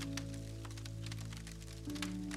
thank you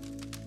Thank you.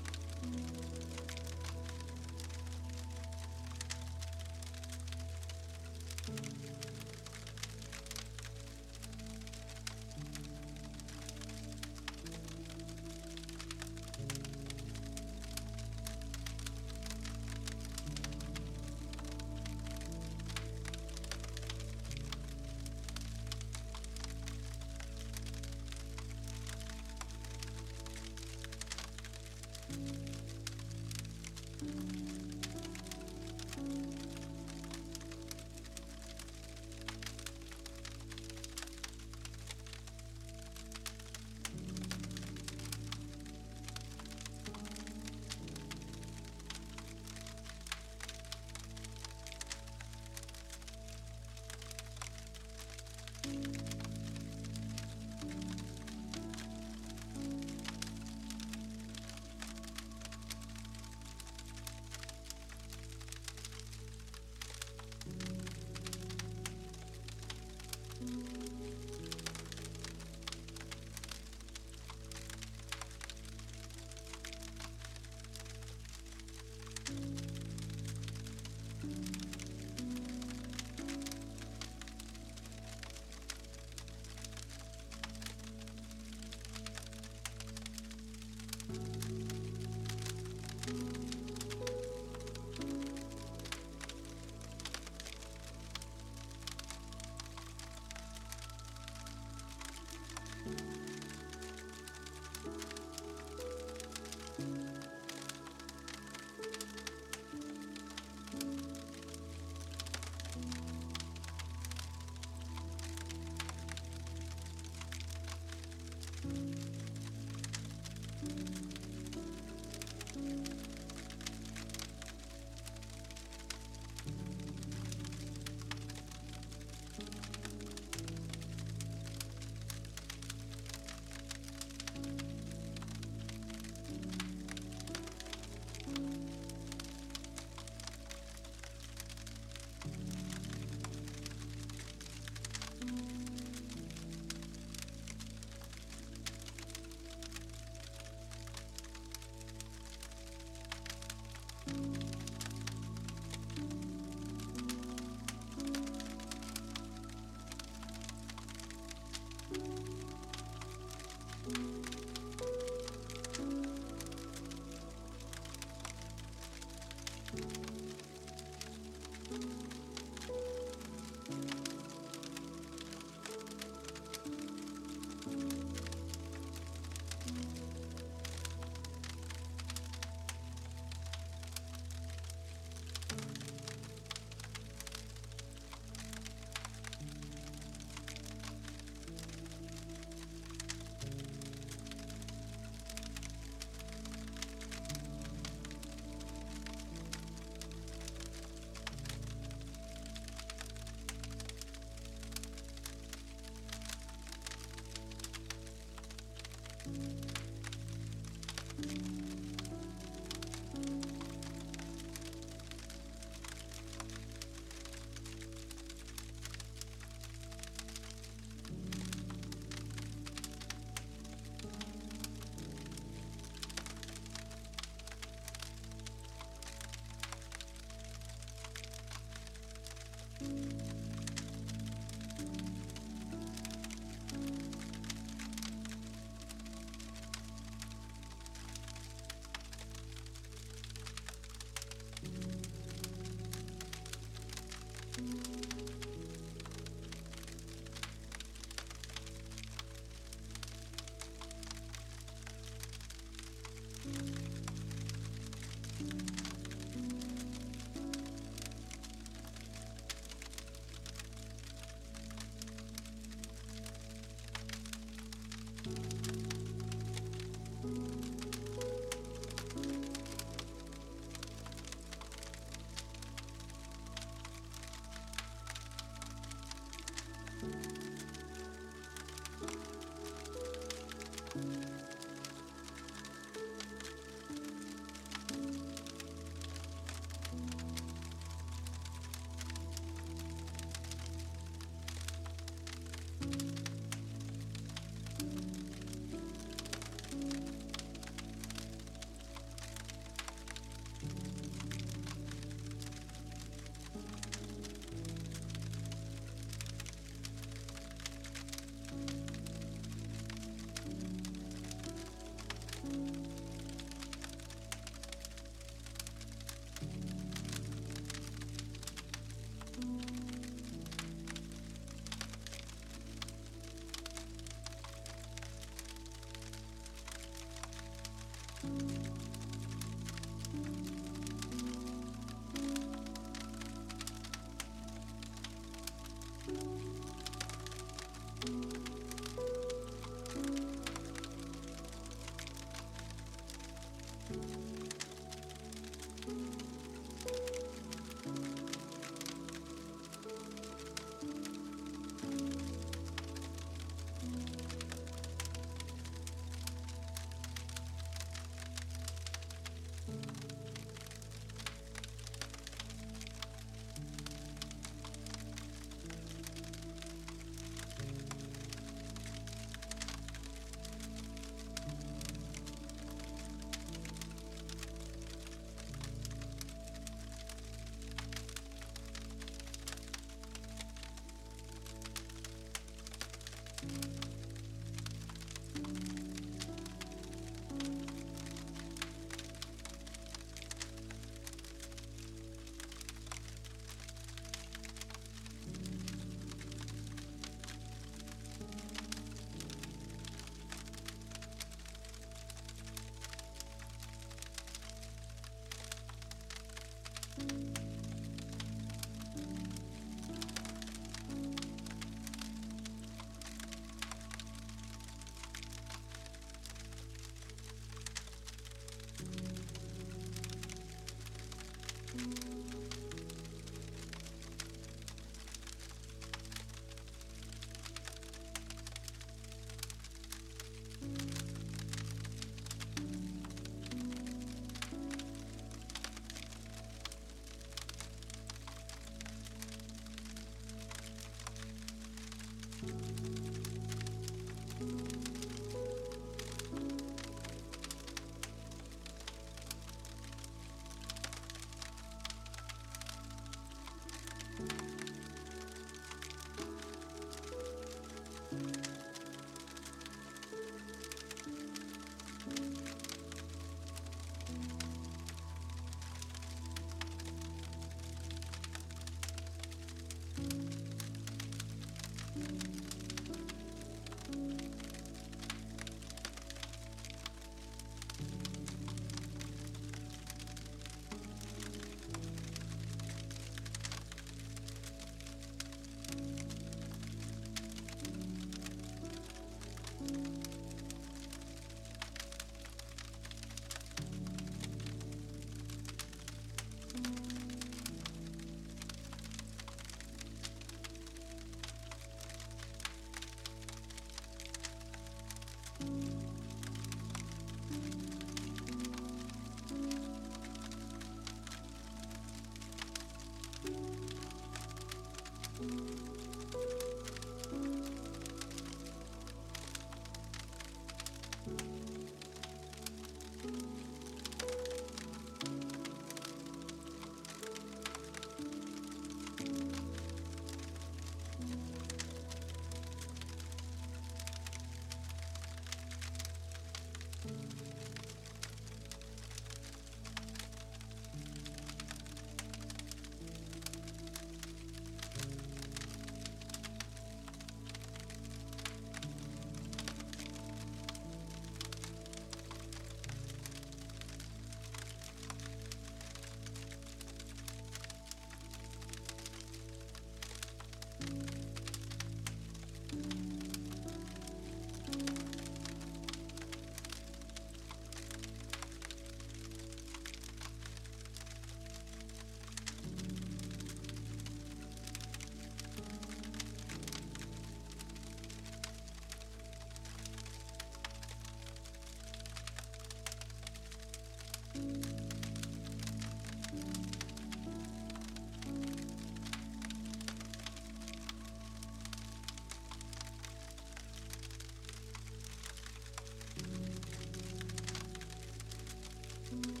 Thank you.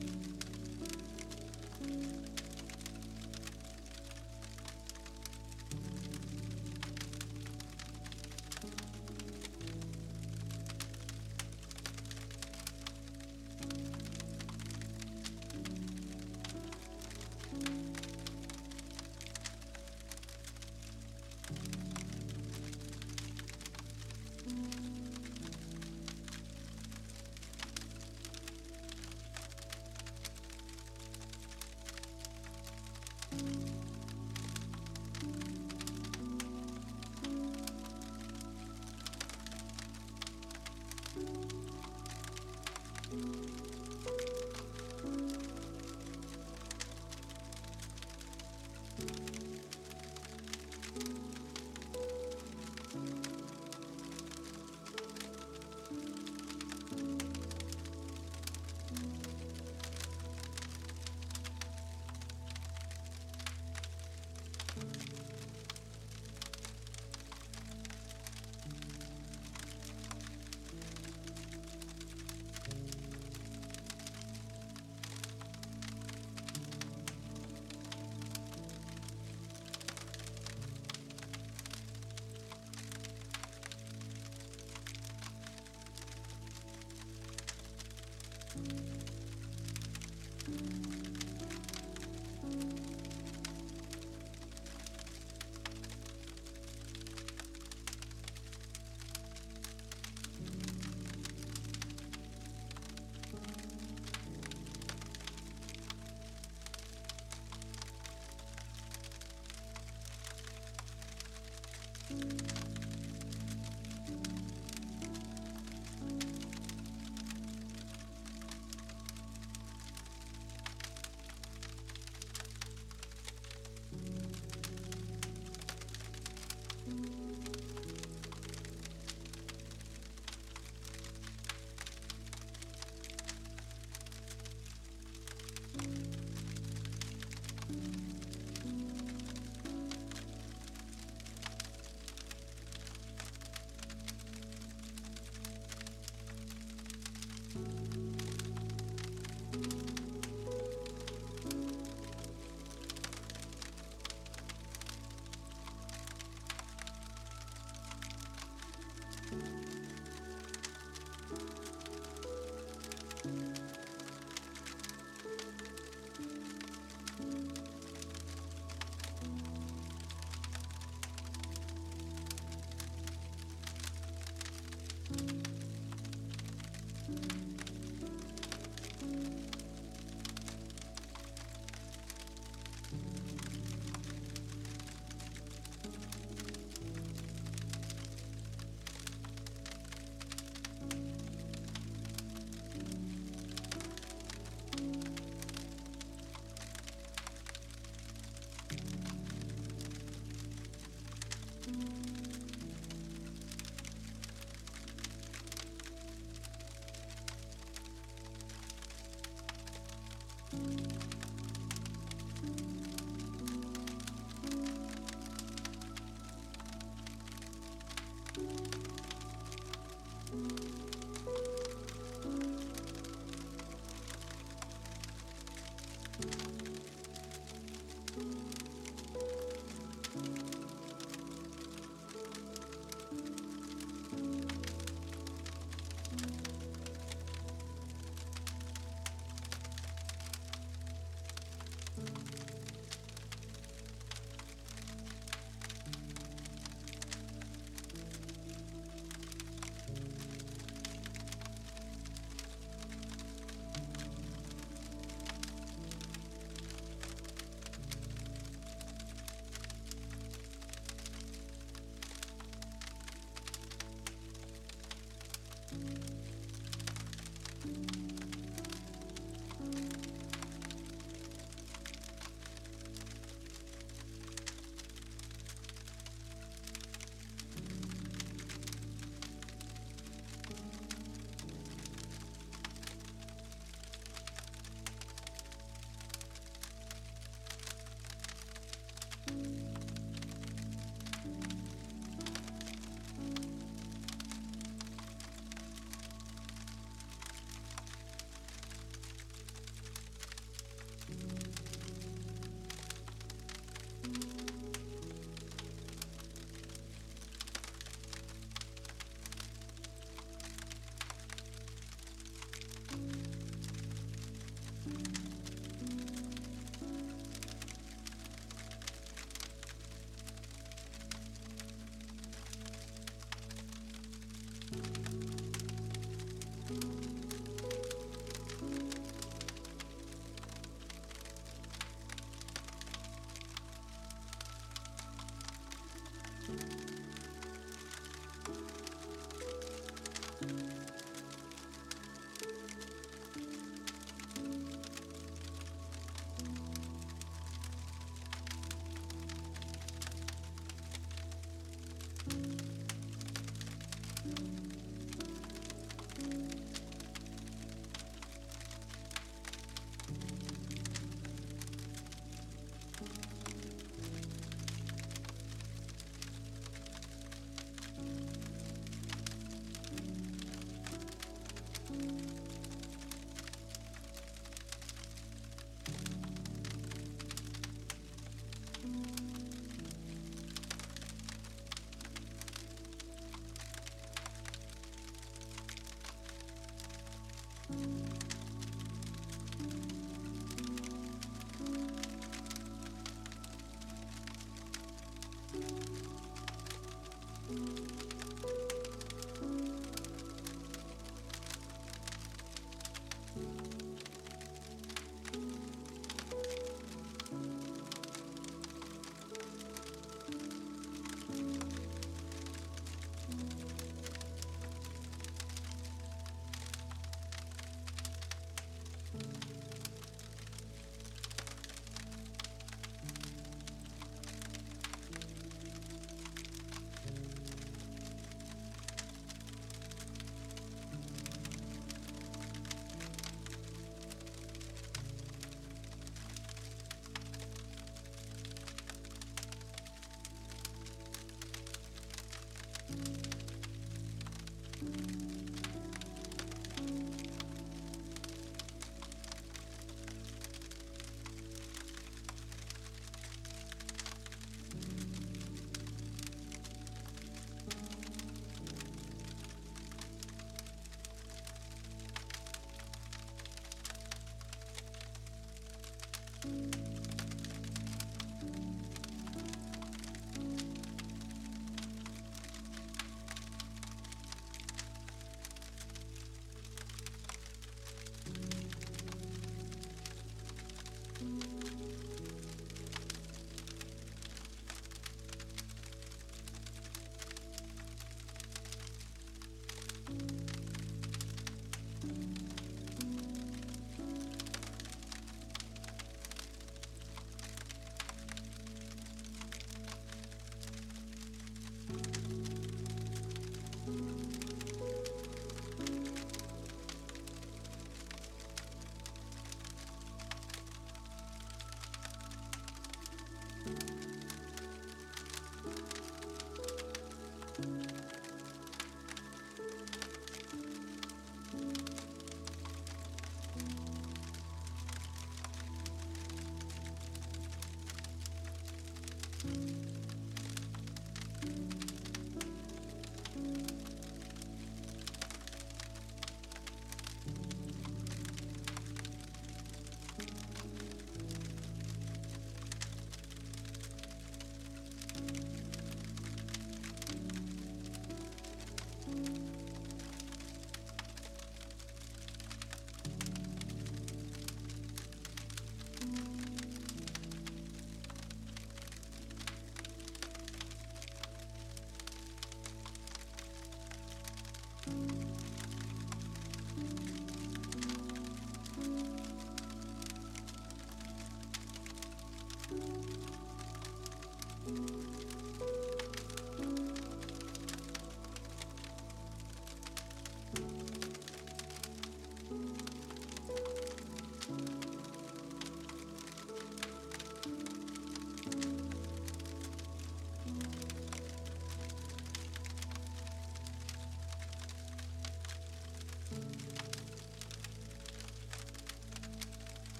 Thank you.